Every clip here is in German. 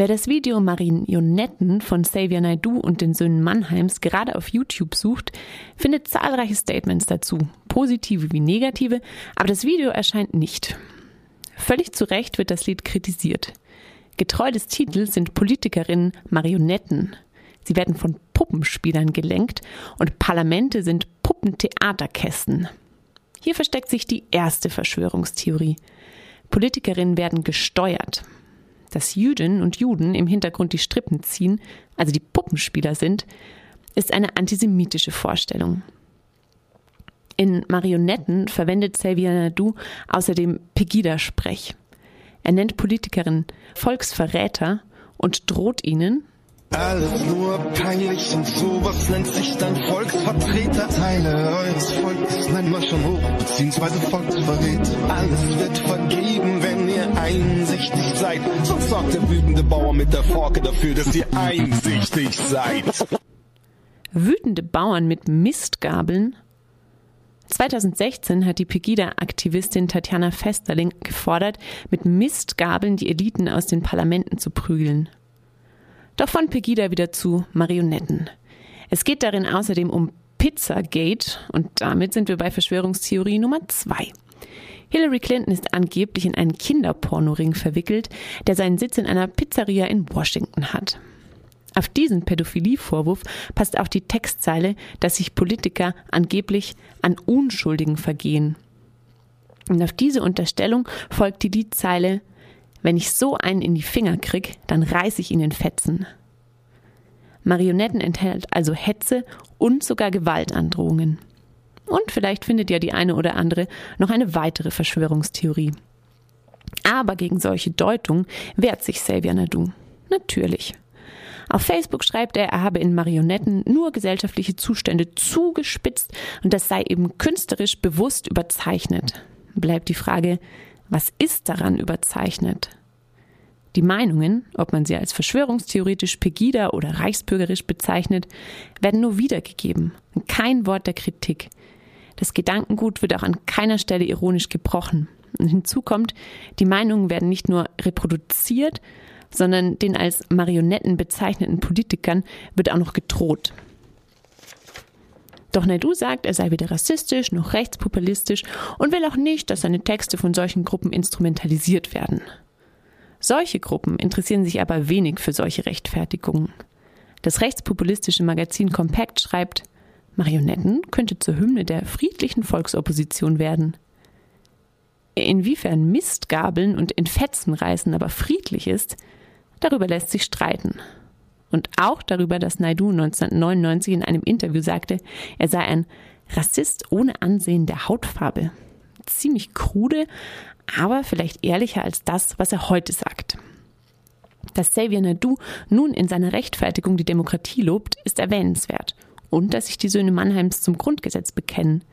Wer das Video Marionetten von Xavier Naidoo und den Söhnen Mannheims gerade auf YouTube sucht, findet zahlreiche Statements dazu, positive wie negative, aber das Video erscheint nicht. Völlig zu Recht wird das Lied kritisiert. Getreu des Titels sind Politikerinnen Marionetten. Sie werden von Puppenspielern gelenkt und Parlamente sind Puppentheaterkästen. Hier versteckt sich die erste Verschwörungstheorie. Politikerinnen werden gesteuert. Dass Jüdinnen und Juden im Hintergrund die Strippen ziehen, also die Puppenspieler sind, ist eine antisemitische Vorstellung. In Marionetten verwendet Xavier Nadu außerdem Pegida-Sprech. Er nennt Politikerinnen Volksverräter und droht ihnen, alles nur peinlich und sowas nennt sich dann Volksvertreter. Teile eures Volkes nennen wir schon hoch, beziehungsweise Volksverrät. Alles wird vergeben, einsichtig seid. Sonst sorgt der wütende Bauer mit der Forke dafür, dass ihr einsichtig seid. Wütende Bauern mit Mistgabeln 2016 hat die Pegida-Aktivistin Tatjana Festerling gefordert, mit Mistgabeln die Eliten aus den Parlamenten zu prügeln. Doch von Pegida wieder zu Marionetten. Es geht darin außerdem um Pizzagate und damit sind wir bei Verschwörungstheorie Nummer zwei. Hillary Clinton ist angeblich in einen Kinderpornoring verwickelt, der seinen Sitz in einer Pizzeria in Washington hat. Auf diesen Pädophilievorwurf passt auch die Textzeile, dass sich Politiker angeblich an Unschuldigen vergehen. Und auf diese Unterstellung folgt die Liedzeile Wenn ich so einen in die Finger krieg, dann reiß ich ihn in Fetzen. Marionetten enthält also Hetze und sogar Gewaltandrohungen. Und vielleicht findet ja die eine oder andere noch eine weitere Verschwörungstheorie. Aber gegen solche Deutung wehrt sich Xavier Nadu. Natürlich. Auf Facebook schreibt er, er habe in Marionetten nur gesellschaftliche Zustände zugespitzt und das sei eben künstlerisch bewusst überzeichnet. Bleibt die Frage, was ist daran überzeichnet? Die Meinungen, ob man sie als verschwörungstheoretisch Pegida oder reichsbürgerisch bezeichnet, werden nur wiedergegeben. Kein Wort der Kritik. Das Gedankengut wird auch an keiner Stelle ironisch gebrochen. Und hinzu kommt, die Meinungen werden nicht nur reproduziert, sondern den als Marionetten bezeichneten Politikern wird auch noch gedroht. Doch Naidu sagt, er sei weder rassistisch noch rechtspopulistisch und will auch nicht, dass seine Texte von solchen Gruppen instrumentalisiert werden. Solche Gruppen interessieren sich aber wenig für solche Rechtfertigungen. Das rechtspopulistische Magazin Compact schreibt, Marionetten könnte zur Hymne der friedlichen Volksopposition werden. Inwiefern Mistgabeln und in Fetzen reißen aber friedlich ist, Darüber lässt sich streiten. Und auch darüber, dass Naidu 1999 in einem Interview sagte, er sei ein Rassist ohne Ansehen der Hautfarbe. Ziemlich krude, aber vielleicht ehrlicher als das, was er heute sagt. Dass Xavier Naidu nun in seiner Rechtfertigung die Demokratie lobt, ist erwähnenswert. Und dass sich die Söhne Mannheims zum Grundgesetz bekennen.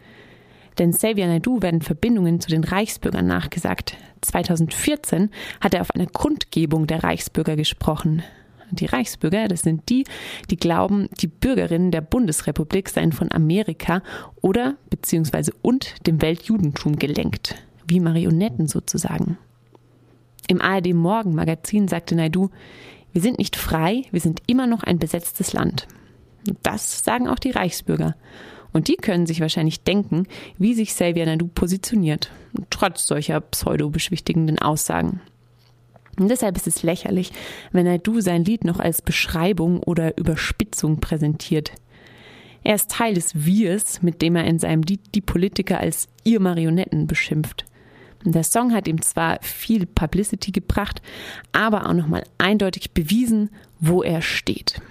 Denn Xavier Naidu werden Verbindungen zu den Reichsbürgern nachgesagt. 2014 hat er auf einer Kundgebung der Reichsbürger gesprochen. Die Reichsbürger, das sind die, die glauben, die Bürgerinnen der Bundesrepublik seien von Amerika oder beziehungsweise und dem Weltjudentum gelenkt, wie Marionetten sozusagen. Im ARD Morgenmagazin sagte Naidu, wir sind nicht frei, wir sind immer noch ein besetztes Land. Das sagen auch die Reichsbürger. Und die können sich wahrscheinlich denken, wie sich Xavier Nadu positioniert, trotz solcher pseudo-beschwichtigenden Aussagen. Und deshalb ist es lächerlich, wenn Naidu sein Lied noch als Beschreibung oder Überspitzung präsentiert. Er ist Teil des Wirs, mit dem er in seinem Lied die Politiker als ihr Marionetten beschimpft. Der Song hat ihm zwar viel Publicity gebracht, aber auch nochmal eindeutig bewiesen, wo er steht.